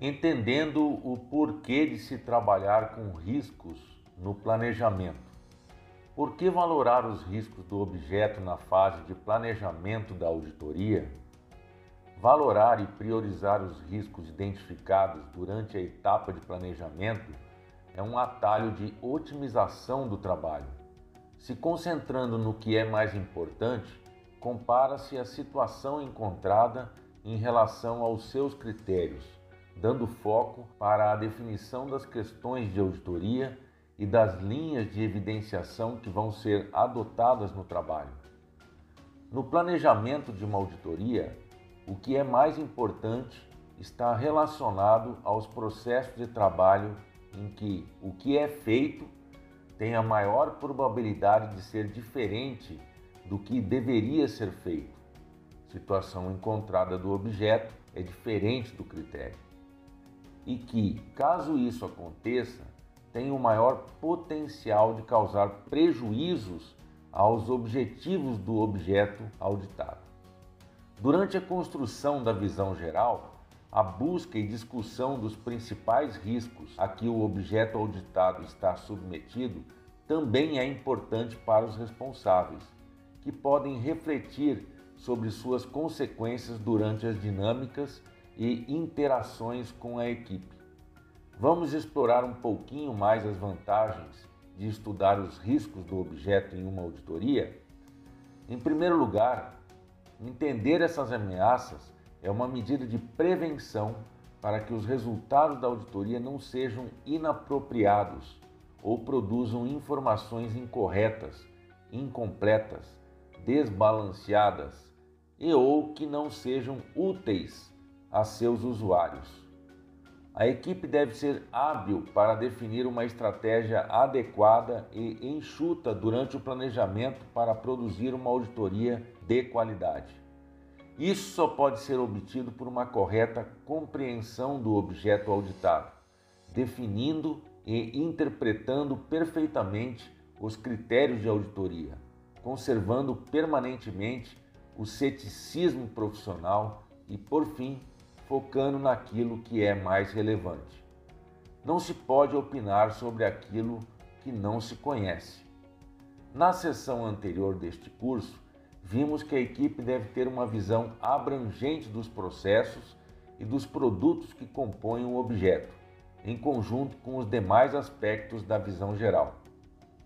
Entendendo o porquê de se trabalhar com riscos no planejamento. Por que valorar os riscos do objeto na fase de planejamento da auditoria? Valorar e priorizar os riscos identificados durante a etapa de planejamento é um atalho de otimização do trabalho. Se concentrando no que é mais importante, compara-se a situação encontrada em relação aos seus critérios, dando foco para a definição das questões de auditoria e das linhas de evidenciação que vão ser adotadas no trabalho. No planejamento de uma auditoria, o que é mais importante está relacionado aos processos de trabalho em que o que é feito tem a maior probabilidade de ser diferente do que deveria ser feito. Situação encontrada do objeto é diferente do critério. E que, caso isso aconteça, tem o maior potencial de causar prejuízos aos objetivos do objeto auditado. Durante a construção da visão geral, a busca e discussão dos principais riscos a que o objeto auditado está submetido também é importante para os responsáveis, que podem refletir sobre suas consequências durante as dinâmicas e interações com a equipe. Vamos explorar um pouquinho mais as vantagens de estudar os riscos do objeto em uma auditoria? Em primeiro lugar, entender essas ameaças é uma medida de prevenção para que os resultados da auditoria não sejam inapropriados ou produzam informações incorretas, incompletas, desbalanceadas e ou que não sejam úteis a seus usuários. A equipe deve ser hábil para definir uma estratégia adequada e enxuta durante o planejamento para produzir uma auditoria de qualidade. Isso só pode ser obtido por uma correta compreensão do objeto auditado, definindo e interpretando perfeitamente os critérios de auditoria, conservando permanentemente o ceticismo profissional e, por fim, focando naquilo que é mais relevante. Não se pode opinar sobre aquilo que não se conhece. Na sessão anterior deste curso, vimos que a equipe deve ter uma visão abrangente dos processos e dos produtos que compõem o objeto, em conjunto com os demais aspectos da visão geral.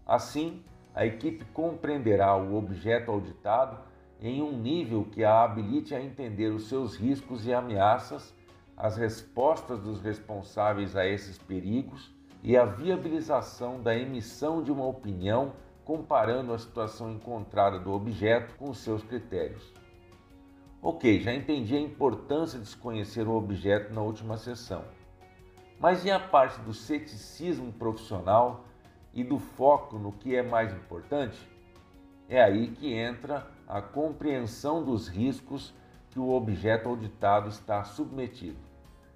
Assim, a equipe compreenderá o objeto auditado em um nível que a habilite a entender os seus riscos e ameaças, as respostas dos responsáveis a esses perigos e a viabilização da emissão de uma opinião comparando a situação encontrada do objeto com seus critérios. Ok, já entendi a importância de se conhecer o objeto na última sessão. Mas e a parte do ceticismo profissional e do foco no que é mais importante? É aí que entra a compreensão dos riscos que o objeto auditado está submetido.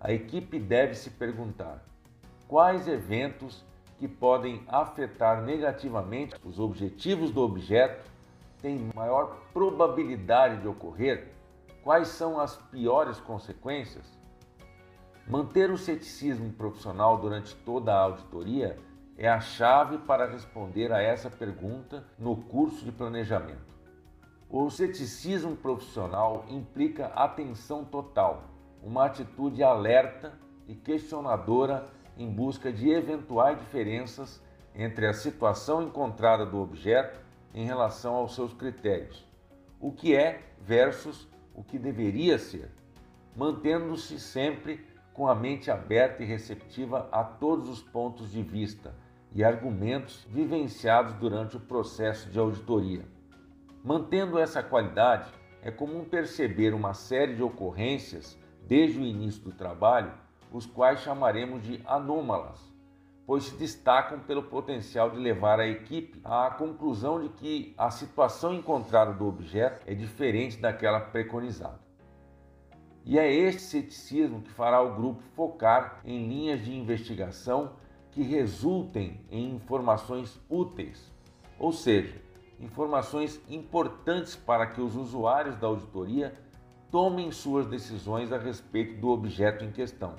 A equipe deve se perguntar: quais eventos que podem afetar negativamente os objetivos do objeto têm maior probabilidade de ocorrer? Quais são as piores consequências? Manter o ceticismo profissional durante toda a auditoria é a chave para responder a essa pergunta no curso de planejamento. O ceticismo profissional implica atenção total, uma atitude alerta e questionadora em busca de eventuais diferenças entre a situação encontrada do objeto em relação aos seus critérios, o que é versus o que deveria ser, mantendo-se sempre com a mente aberta e receptiva a todos os pontos de vista e argumentos vivenciados durante o processo de auditoria. Mantendo essa qualidade, é comum perceber uma série de ocorrências desde o início do trabalho os quais chamaremos de anômalas, pois se destacam pelo potencial de levar a equipe à conclusão de que a situação encontrada do objeto é diferente daquela preconizada. E é este ceticismo que fará o grupo focar em linhas de investigação que resultem em informações úteis, ou seja, informações importantes para que os usuários da auditoria tomem suas decisões a respeito do objeto em questão.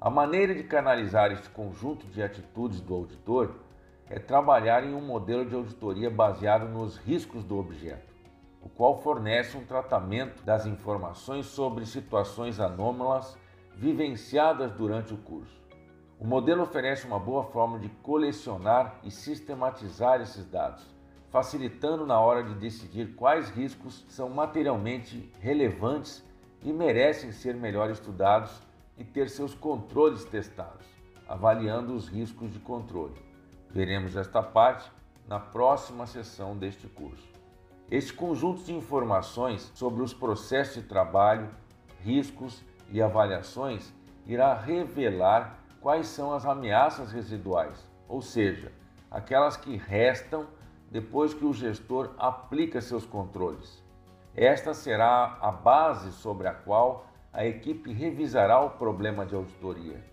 A maneira de canalizar este conjunto de atitudes do auditor é trabalhar em um modelo de auditoria baseado nos riscos do objeto, o qual fornece um tratamento das informações sobre situações anômalas vivenciadas durante o curso. O modelo oferece uma boa forma de colecionar e sistematizar esses dados, facilitando na hora de decidir quais riscos são materialmente relevantes e merecem ser melhor estudados e ter seus controles testados, avaliando os riscos de controle. Veremos esta parte na próxima sessão deste curso. Este conjunto de informações sobre os processos de trabalho, riscos e avaliações irá revelar quais são as ameaças residuais, ou seja, aquelas que restam depois que o gestor aplica seus controles. Esta será a base sobre a qual a equipe revisará o problema de auditoria,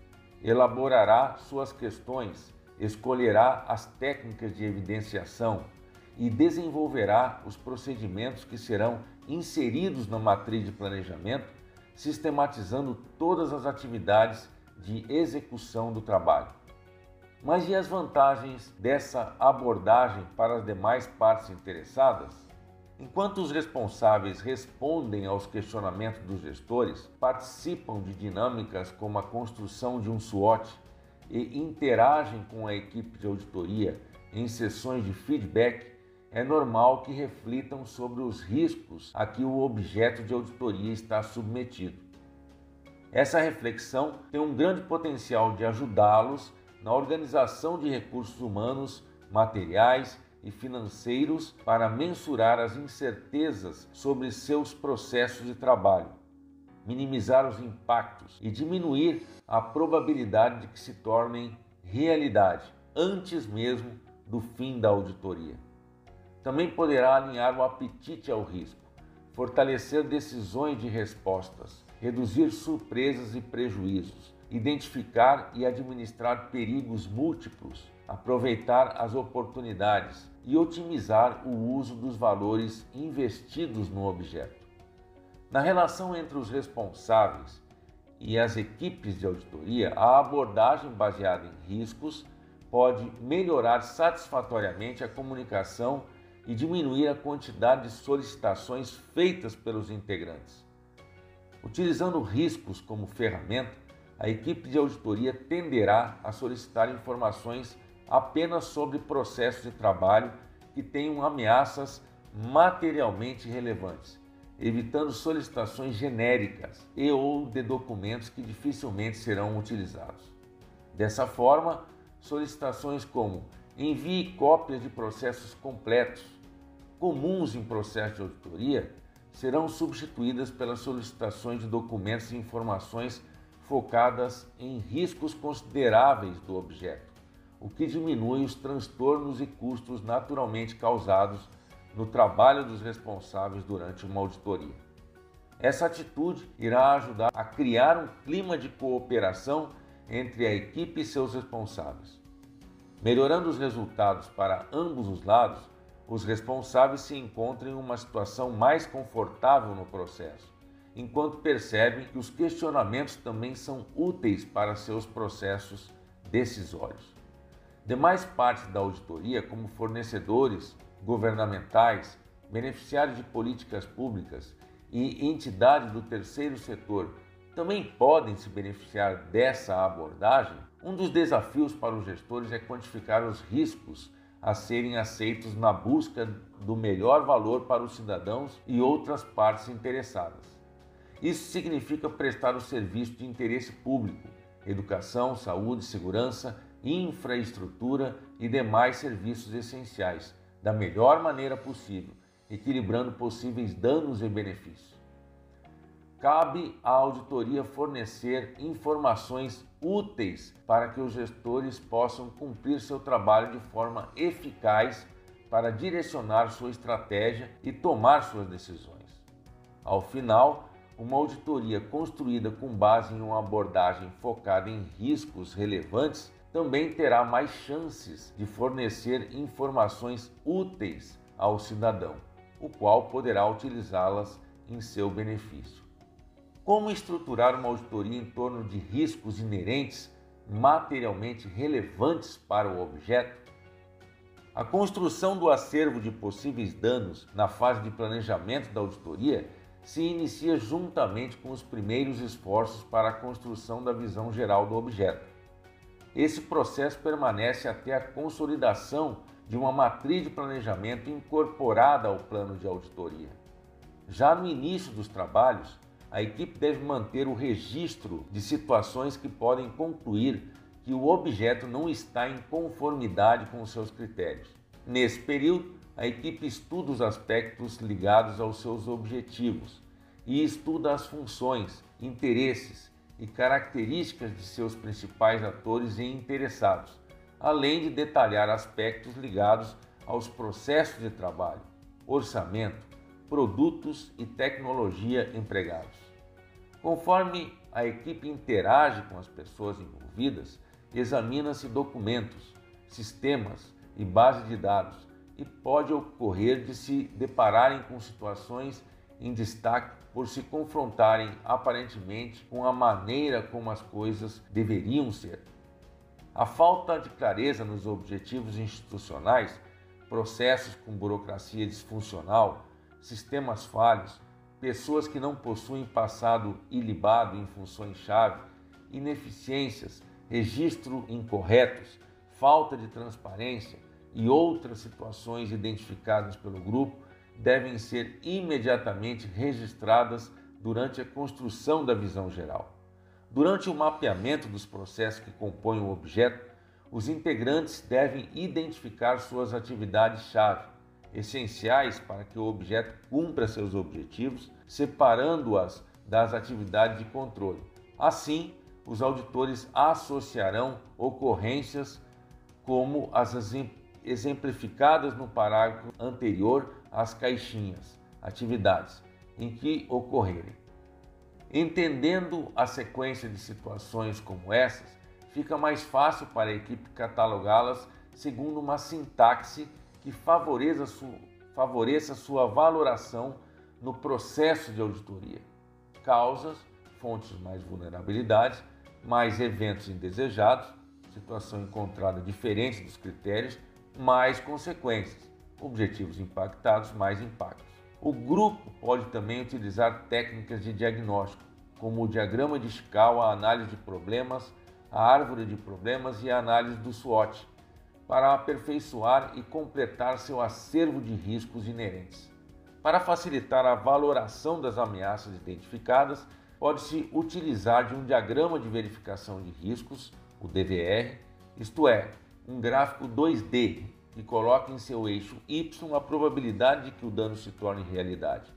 elaborará suas questões, escolherá as técnicas de evidenciação e desenvolverá os procedimentos que serão inseridos na matriz de planejamento, sistematizando todas as atividades de execução do trabalho. Mas e as vantagens dessa abordagem para as demais partes interessadas? Enquanto os responsáveis respondem aos questionamentos dos gestores, participam de dinâmicas como a construção de um SWOT e interagem com a equipe de auditoria em sessões de feedback, é normal que reflitam sobre os riscos a que o objeto de auditoria está submetido. Essa reflexão tem um grande potencial de ajudá-los na organização de recursos humanos, materiais e financeiros para mensurar as incertezas sobre seus processos de trabalho, minimizar os impactos e diminuir a probabilidade de que se tornem realidade antes mesmo do fim da auditoria. Também poderá alinhar o apetite ao risco, fortalecer decisões de respostas, reduzir surpresas e prejuízos, identificar e administrar perigos múltiplos, aproveitar as oportunidades e otimizar o uso dos valores investidos no objeto. Na relação entre os responsáveis e as equipes de auditoria, a abordagem baseada em riscos pode melhorar satisfatoriamente a comunicação e diminuir a quantidade de solicitações feitas pelos integrantes. Utilizando riscos como ferramenta, a equipe de auditoria tenderá a solicitar informações apenas sobre processos de trabalho que tenham ameaças materialmente relevantes, evitando solicitações genéricas e ou de documentos que dificilmente serão utilizados. Dessa forma, solicitações como envie cópias de processos completos, comuns em processo de auditoria, serão substituídas pelas solicitações de documentos e informações focadas em riscos consideráveis do objeto, o que diminui os transtornos e custos naturalmente causados no trabalho dos responsáveis durante uma auditoria. Essa atitude irá ajudar a criar um clima de cooperação entre a equipe e seus responsáveis. Melhorando os resultados para ambos os lados, os responsáveis se encontram em uma situação mais confortável no processo, enquanto percebem que os questionamentos também são úteis para seus processos decisórios. Demais partes da auditoria, como fornecedores governamentais, beneficiários de políticas públicas e entidades do terceiro setor, também podem se beneficiar dessa abordagem. Um dos desafios para os gestores é quantificar os riscos a serem aceitos na busca do melhor valor para os cidadãos e outras partes interessadas. Isso significa prestar o serviço de interesse público, educação, saúde, segurança, infraestrutura e demais serviços essenciais, da melhor maneira possível, equilibrando possíveis danos e benefícios cabe à auditoria fornecer informações úteis para que os gestores possam cumprir seu trabalho de forma eficaz para direcionar sua estratégia e tomar suas decisões. Ao final, uma auditoria construída com base em uma abordagem focada em riscos relevantes também terá mais chances de fornecer informações úteis ao cidadão, o qual poderá utilizá-las em seu benefício. Como estruturar uma auditoria em torno de riscos inerentes materialmente relevantes para o objeto? A construção do acervo de possíveis danos na fase de planejamento da auditoria se inicia juntamente com os primeiros esforços para a construção da visão geral do objeto. Esse processo permanece até a consolidação de uma matriz de planejamento incorporada ao plano de auditoria. Já no início dos trabalhos, a equipe deve manter o registro de situações que podem concluir que o objeto não está em conformidade com os seus critérios. Nesse período, a equipe estuda os aspectos ligados aos seus objetivos e estuda as funções, interesses e características de seus principais atores e interessados, além de detalhar aspectos ligados aos processos de trabalho, orçamento, produtos e tecnologia empregados. Conforme a equipe interage com as pessoas envolvidas, examina-se documentos, sistemas e bases de dados e pode ocorrer de se depararem com situações em destaque por se confrontarem aparentemente com a maneira como as coisas deveriam ser. A falta de clareza nos objetivos institucionais, processos com burocracia disfuncional, sistemas falhos, pessoas que não possuem passado ilibado em funções-chave, ineficiências, registro incorretos, falta de transparência e outras situações identificadas pelo grupo devem ser imediatamente registradas durante a construção da visão geral. Durante o mapeamento dos processos que compõem o objeto, os integrantes devem identificar suas atividades-chave, essenciais para que o objeto cumpra seus objetivos, separando-as das atividades de controle. Assim, os auditores associarão ocorrências como as exemplificadas no parágrafo anterior às caixinhas, atividades em que ocorrerem. Entendendo a sequência de situações como essas, fica mais fácil para a equipe catalogá-las segundo uma sintaxe que favoreça, favoreça sua valoração no processo de auditoria. Causas, fontes mais vulnerabilidades, mais eventos indesejados, situação encontrada diferente dos critérios, mais consequências, objetivos impactados, mais impactos. O grupo pode também utilizar técnicas de diagnóstico, como o diagrama de escala, a análise de problemas, a árvore de problemas e a análise do SWOT, para aperfeiçoar e completar seu acervo de riscos inerentes. Para facilitar a valoração das ameaças identificadas, pode-se utilizar de um diagrama de verificação de riscos, o DVR, isto é, um gráfico 2D que coloca em seu eixo Y a probabilidade de que o dano se torne realidade,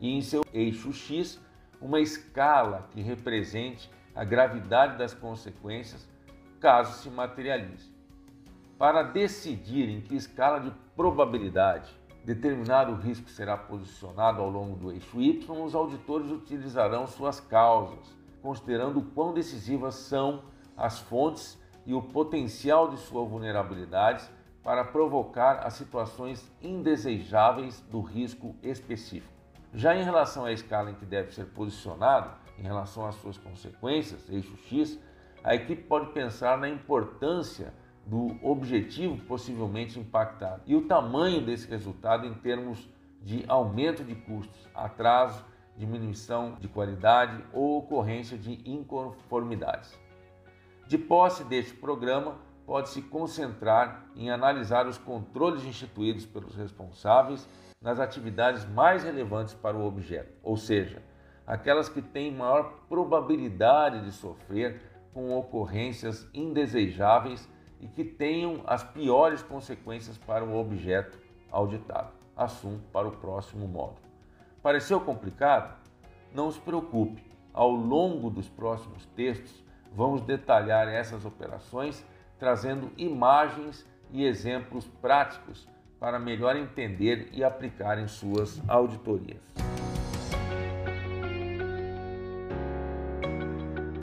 e em seu eixo X uma escala que represente a gravidade das consequências caso se materialize. Para decidir em que escala de probabilidade determinado risco será posicionado ao longo do eixo Y, os auditores utilizarão suas causas, considerando quão decisivas são as fontes e o potencial de sua vulnerabilidade para provocar as situações indesejáveis do risco específico. Já em relação à escala em que deve ser posicionado, em relação às suas consequências, eixo X, a equipe pode pensar na importância do objetivo possivelmente impactado e o tamanho desse resultado em termos de aumento de custos, atraso, diminuição de qualidade ou ocorrência de inconformidades. De posse deste programa, pode-se concentrar em analisar os controles instituídos pelos responsáveis nas atividades mais relevantes para o objeto, ou seja, aquelas que têm maior probabilidade de sofrer com ocorrências indesejáveis e que tenham as piores consequências para o objeto auditado. Assunto para o próximo módulo. Pareceu complicado? Não se preocupe, ao longo dos próximos textos vamos detalhar essas operações trazendo imagens e exemplos práticos para melhor entender e aplicar em suas auditorias.